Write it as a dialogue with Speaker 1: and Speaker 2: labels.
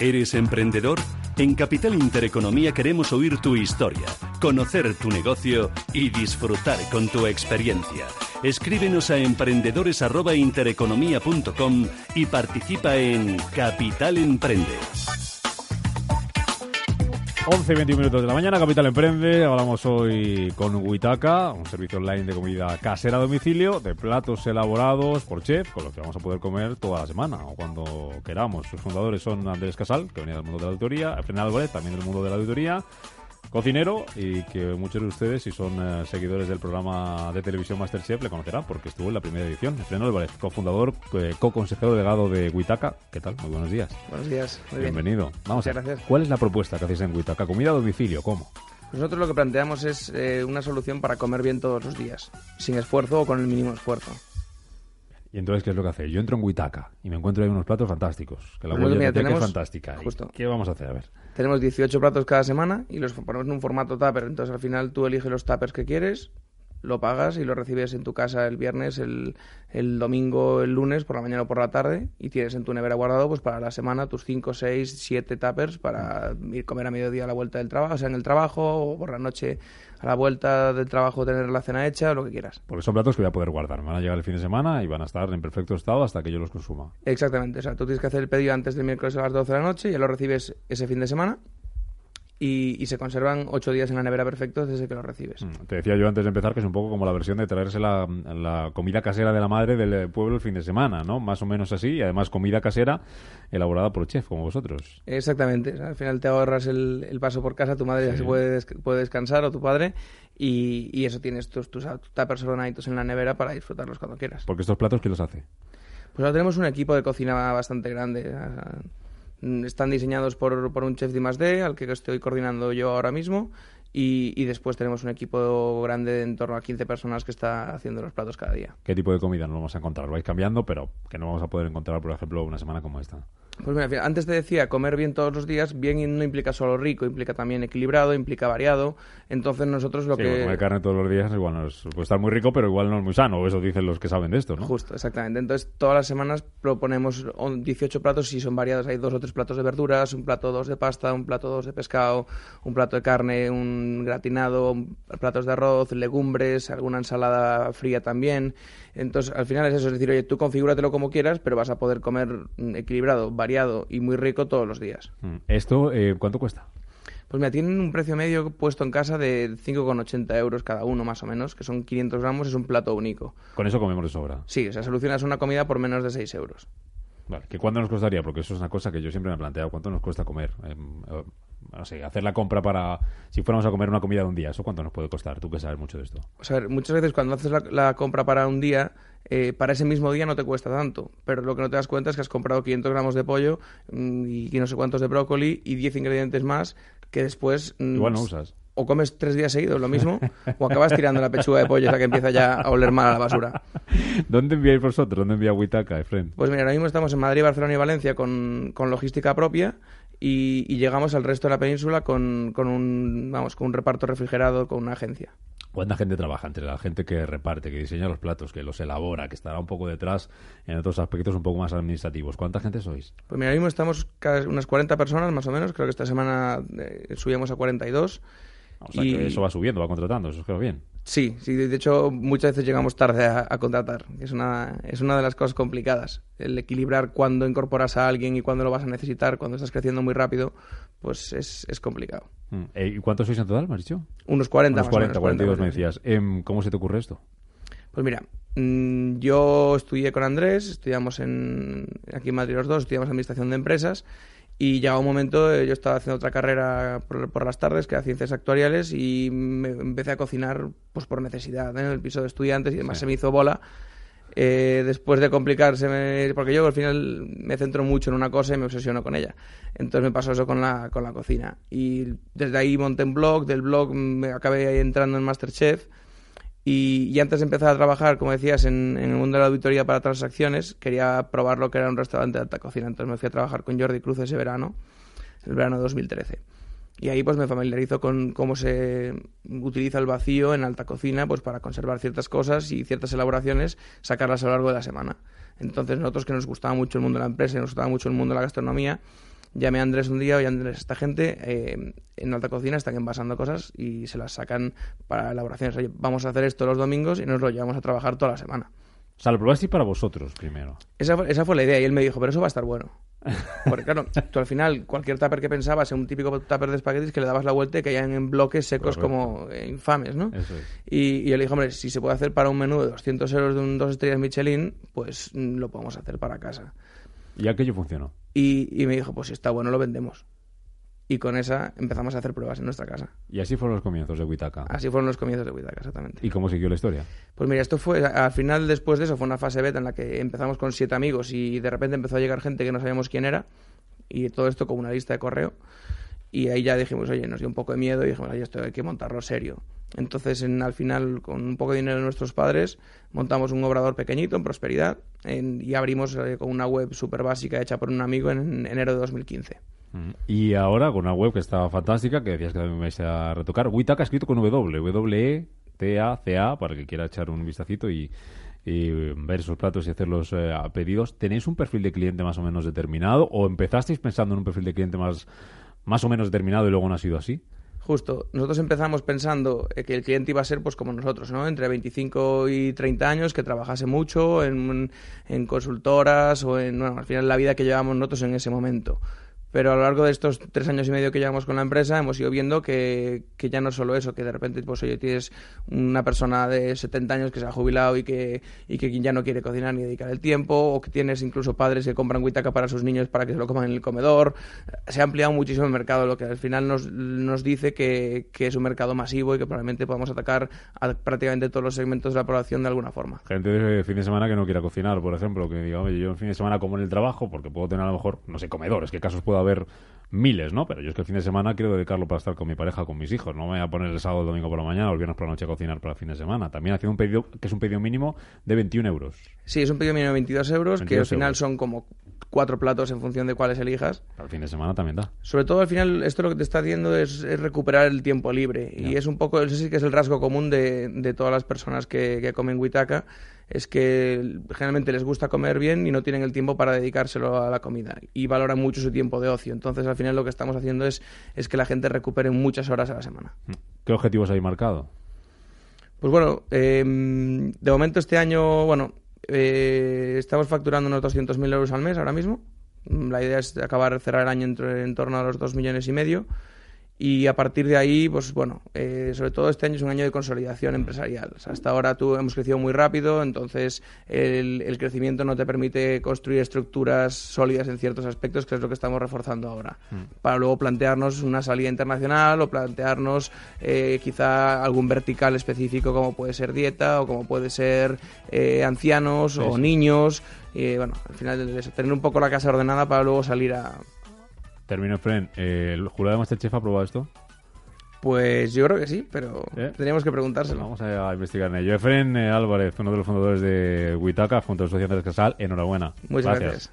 Speaker 1: ¿Eres emprendedor? En Capital Intereconomía queremos oír tu historia, conocer tu negocio y disfrutar con tu experiencia. Escríbenos a emprendedores@intereconomía.com y participa en Capital Emprende.
Speaker 2: 11 y 21 minutos de la mañana, Capital Emprende. Hablamos hoy con Huitaca, un servicio online de comida casera a domicilio, de platos elaborados por chef, con los que vamos a poder comer toda la semana o cuando queramos. Sus fundadores son Andrés Casal, que venía del mundo de la auditoría, Efren Álvarez, también del mundo de la auditoría, cocinero y que muchos de ustedes, si son eh, seguidores del programa de televisión Masterchef, le conocerán porque estuvo en la primera edición. Efren Álvarez, cofundador, eh, co-consejero delegado de Huitaca. ¿Qué tal? Muy buenos días.
Speaker 3: Buenos días. Muy bien.
Speaker 2: Bienvenido. Vamos a
Speaker 3: Muchas
Speaker 2: ver,
Speaker 3: gracias.
Speaker 2: ¿cuál es la propuesta que hacéis en Huitaca? ¿Comida a domicilio? ¿Cómo?
Speaker 3: Nosotros lo que planteamos es eh, una solución para comer bien todos los días, sin esfuerzo o con el mínimo esfuerzo.
Speaker 2: Y entonces, ¿qué es lo que hacéis? Yo entro en Huitaca y me encuentro ahí unos platos fantásticos. Que la huella
Speaker 3: mira,
Speaker 2: es fantástica. ¿Y
Speaker 3: justo.
Speaker 2: ¿Qué vamos a hacer? A ver.
Speaker 3: Tenemos 18 platos cada semana y los ponemos en un formato tupper. Entonces al final tú eliges los tuppers que quieres, lo pagas y lo recibes en tu casa el viernes, el, el domingo, el lunes, por la mañana o por la tarde y tienes en tu nevera guardado pues para la semana tus 5, 6, 7 tuppers para ir comer a mediodía a la vuelta del trabajo, o sea, en el trabajo o por la noche a la vuelta del trabajo tener la cena hecha, lo que quieras.
Speaker 2: Porque son platos que voy a poder guardar. Van a llegar el fin de semana y van a estar en perfecto estado hasta que yo los consuma.
Speaker 3: Exactamente, o sea, tú tienes que hacer el pedido antes del miércoles a las 12 de la noche, ya lo recibes ese fin de semana y, y se conservan 8 días en la nevera perfectos desde que lo recibes.
Speaker 2: Mm, Te decía yo antes de empezar que es un poco como la versión de traerse la, la comida casera de la madre del eh, pueblo el fin de semana, ¿no? Más o menos así. Y además comida casera elaborada por chef, como vosotros.
Speaker 3: Exactamente, o sea, al final te ahorras el, el paso por casa, tu madre ya se puede, des- puede descansar o tu padre y, y eso tienes tus, tus tuppers ordenaditos en la nevera para disfrutarlos cuando quieras.
Speaker 2: Porque estos platos, ¿quién los hace?
Speaker 3: Pues ahora tenemos un equipo de cocina bastante grande. o sea, Están diseñados por, por un chef de I+D, al que estoy coordinando yo ahora mismo. Y, y después tenemos un equipo grande de en torno a 15 personas que está haciendo los platos cada día.
Speaker 2: ¿Qué tipo de comida nos vamos a encontrar? Vais cambiando, pero que no vamos a poder encontrar, por ejemplo, una semana como esta.
Speaker 3: Pues mira, antes te decía, comer bien todos los días, bien no implica solo rico, implica también equilibrado, implica variado. Entonces nosotros lo
Speaker 2: Sí,
Speaker 3: que...
Speaker 2: comer carne todos los días igual no es, puede estar muy rico, pero igual no es muy sano. Eso dicen los que saben de esto, ¿no?
Speaker 3: Justo, exactamente. Entonces, todas las semanas proponemos on- 18 platos y son variados. Hay dos o tres platos de verduras, un plato dos de pasta, un plato dos de pescado, un plato de carne, un gratinado, platos de arroz, legumbres, alguna ensalada fría también. Entonces, al final es eso, es decir, oye, tú configúratelo como quieras, pero vas a poder comer mm, equilibrado, variado y muy rico todos los días.
Speaker 2: Mm. ¿Esto eh, cuánto cuesta?
Speaker 3: Pues mira, tienen un precio medio puesto en casa de 5,80 euros cada uno, más o menos, que son 500 gramos, es un plato único.
Speaker 2: Con eso comemos de sobra.
Speaker 3: Sí, o sea, solucionas una comida por menos de 6 euros.
Speaker 2: Vale. ¿Que ¿Cuánto nos costaría? Porque eso es una cosa que yo siempre me he planteado. ¿Cuánto nos cuesta comer? Eh, eh, no sé, hacer la compra para... Si fuéramos a comer una comida de un día, ¿eso cuánto nos puede costar? Tú que sabes mucho de esto.
Speaker 3: O sea, muchas veces cuando haces la, la compra para un día, eh, para ese mismo día no te cuesta tanto, pero lo que no te das cuenta es que has comprado 500 gramos de pollo mm, y no sé cuántos de brócoli y 10 ingredientes más que después... mm,
Speaker 2: Igual no usas.
Speaker 3: O comes tres días seguidos lo mismo, o acabas tirando la pechuga de pollo hasta que empieza ya a oler mal a la basura.
Speaker 2: ¿Dónde enviáis vosotros? ¿Dónde envía Huitaca, Efren?
Speaker 3: Pues mira, ahora mismo estamos en Madrid, Barcelona y Valencia con, con logística propia y, y llegamos al resto de la península con, con un, vamos, con un reparto refrigerado con una agencia.
Speaker 2: ¿Cuánta gente trabaja entre la gente que reparte, que diseña los platos, que los elabora, que estará un poco detrás en otros aspectos un poco más administrativos? ¿Cuánta gente sois?
Speaker 3: Pues mira, ahora mismo estamos casi unas 40 personas más o menos, creo que esta semana eh, subíamos a 42.
Speaker 2: O sea,
Speaker 3: Y-
Speaker 2: que eso va subiendo, va contratando, eso es que va bien.
Speaker 3: Sí, sí, de hecho muchas veces llegamos tarde a, a contratar, es una, es una de las cosas complicadas. El equilibrar cuándo incorporas a alguien y cuándo lo vas a necesitar, cuando estás creciendo muy rápido, pues es, es complicado.
Speaker 2: Mm. Eh, ¿Y cuántos sois en total, me has dicho?
Speaker 3: Unos 40
Speaker 2: Unos
Speaker 3: más
Speaker 2: 40,
Speaker 3: o menos,
Speaker 2: 42 me decías. Em, ¿Cómo se te ocurre esto?
Speaker 3: Pues mira, mm, yo estudié con Andrés, estudiamos en, aquí en Madrid los dos, estudiamos Administración de Empresas y llegó un momento, eh, yo estaba haciendo otra carrera por, por las tardes, que era Ciencias Actuariales, y me empecé a cocinar pues por necesidad ¿eh? en el piso de estudiantes y además
Speaker 2: Sí.
Speaker 3: se me hizo bola. Eh, después de complicarse, me- porque yo al final me centro mucho en una cosa y me obsesiono con ella. Entonces me pasó eso con la, con la cocina. Y desde ahí monté un blog, del blog me acabé entrando en Masterchef. Y, antes de empezar a trabajar, como decías, en, en el mundo de la auditoría para transacciones, quería probar lo que era un restaurante de alta cocina. Entonces me fui a trabajar con Jordi Cruz ese verano, el verano de 2013. Y ahí pues me familiarizo con cómo se utiliza el vacío en alta cocina pues para conservar ciertas cosas y ciertas elaboraciones, sacarlas a lo largo de la semana. Entonces nosotros que nos gustaba mucho el mundo de la empresa y nos gustaba mucho el mundo de la gastronomía, llamé a Andrés un día, oye Andrés, esta gente eh, en alta cocina están envasando cosas y se las sacan para elaboraciones. Oye, vamos a hacer esto los domingos y nos lo llevamos a trabajar toda la semana.
Speaker 2: O sea, lo probaste para vosotros primero.
Speaker 3: Esa, fue- esa fue la idea y él me dijo, pero eso va a estar bueno. Porque claro, tú al final, cualquier tupper que pensabas, un típico tupper de espaguetis que le dabas la vuelta y caían en bloques secos
Speaker 2: Correcto.
Speaker 3: como eh, infames, ¿no?
Speaker 2: Eso es.
Speaker 3: Y, y yo le dije, hombre, si se puede hacer para un menú de 200 euros de un dos estrellas Michelin, pues mm, lo podemos hacer para casa.
Speaker 2: Y aquello funcionó.
Speaker 3: Y, y me dijo, pues si está bueno, lo vendemos. Y con esa empezamos a hacer pruebas en nuestra casa.
Speaker 2: Y así fueron los comienzos de Witaka.
Speaker 3: Así fueron los comienzos de Huitaca, exactamente.
Speaker 2: ¿Y cómo siguió la historia?
Speaker 3: Pues mira, esto fue, al final después de eso, fue una fase beta en la que empezamos con siete amigos y de repente empezó a llegar gente que no sabíamos quién era y todo esto con una lista de correo. Y ahí ya dijimos, oye, nos dio un poco de miedo y dijimos, oye, esto hay que montarlo serio. Entonces, en- al final, con un poco de dinero de nuestros padres, montamos un obrador pequeñito en Prosperidad en- y abrimos eh, con una web súper básica hecha por un amigo en, enero de 2015.
Speaker 2: Mm. Y ahora con una web que está fantástica, que decías que también me vais a retocar. Witaka escrito con W, W-E-T-A-C-A, para el que quiera echar un vistacito y, y ver esos platos y hacer los eh, pedidos. ¿Tenéis un perfil de cliente más o menos determinado o empezasteis pensando en un perfil de cliente más, más o menos determinado y luego no ha sido así?
Speaker 3: Justo, nosotros empezamos pensando eh, que el cliente iba a ser pues como nosotros, ¿no? Entre 25 y 30 años, que trabajase mucho en, en consultoras o en, bueno, al final la vida que llevamos nosotros en ese momento. Pero a lo largo de estos tres años y medio que llevamos con la empresa hemos ido viendo que, que ya no es solo eso, que de repente pues oye, tienes una persona de 70 años que se ha jubilado y que, y que ya no quiere cocinar ni dedicar el tiempo, o que tienes incluso padres que compran huitaca para sus niños para que se lo coman en el comedor. Se ha ampliado muchísimo el mercado, lo que al final nos, nos dice que, que es un mercado masivo y que probablemente podamos atacar a prácticamente todos los segmentos de la población de alguna forma.
Speaker 2: Gente de fin de semana que no quiera cocinar, por ejemplo, que diga, oye, yo en fin de semana como en el trabajo, porque puedo tener a lo mejor, no sé, comedores, que casos puede haber miles, ¿no? Pero yo es que el fin de semana quiero dedicarlo para estar con mi pareja, con mis hijos. No me voy a poner el sábado, el domingo por la mañana o el viernes por la noche a cocinar para el fin de semana. También haciendo un pedido, que es un pedido mínimo de 21 euros.
Speaker 3: Sí, es un pedido mínimo de 22 euros, que
Speaker 2: 22
Speaker 3: al final
Speaker 2: euros.
Speaker 3: son como cuatro platos en función de cuáles elijas.
Speaker 2: Para el fin de semana también da.
Speaker 3: Sobre todo al final esto lo que te está haciendo es, es recuperar el tiempo libre y es un poco, ese sí que es el rasgo común de, de todas las personas que, que comen huitaca, es que generalmente les gusta comer bien y no tienen el tiempo para dedicárselo a la comida y valoran mucho su tiempo de ocio. Entonces al final lo que estamos haciendo es, es que la gente recupere muchas horas a la semana.
Speaker 2: ¿Qué objetivos hay marcado?
Speaker 3: Pues bueno, eh, de momento este año, bueno, eh, estamos facturando unos 200.000 euros al mes ahora mismo. Mm, La idea es acabar de cerrar el año entre- en torno a los 2 millones y medio. Y a partir de ahí, pues bueno, eh, sobre todo este año es un año de consolidación empresarial. O sea, hasta ahora tú hemos crecido muy rápido, entonces el, el crecimiento no te permite construir estructuras sólidas en ciertos aspectos, que es lo que estamos reforzando ahora. Para luego plantearnos una salida internacional o plantearnos eh, quizá algún vertical específico como puede ser dieta o como puede ser eh, ancianos o niños. Y bueno, al final eso, tener un poco la casa ordenada para luego salir a,
Speaker 2: Termino, Fren. eh, ¿El jurado de Masterchef ha probado esto?
Speaker 3: Pues yo creo que sí, pero
Speaker 2: ¿Eh?
Speaker 3: teníamos que preguntárselo.
Speaker 2: Vamos a investigar en ello. Efren eh, Álvarez, uno de los fundadores de Huitaca, junto a socios de Casal, enhorabuena.
Speaker 3: Muchas gracias.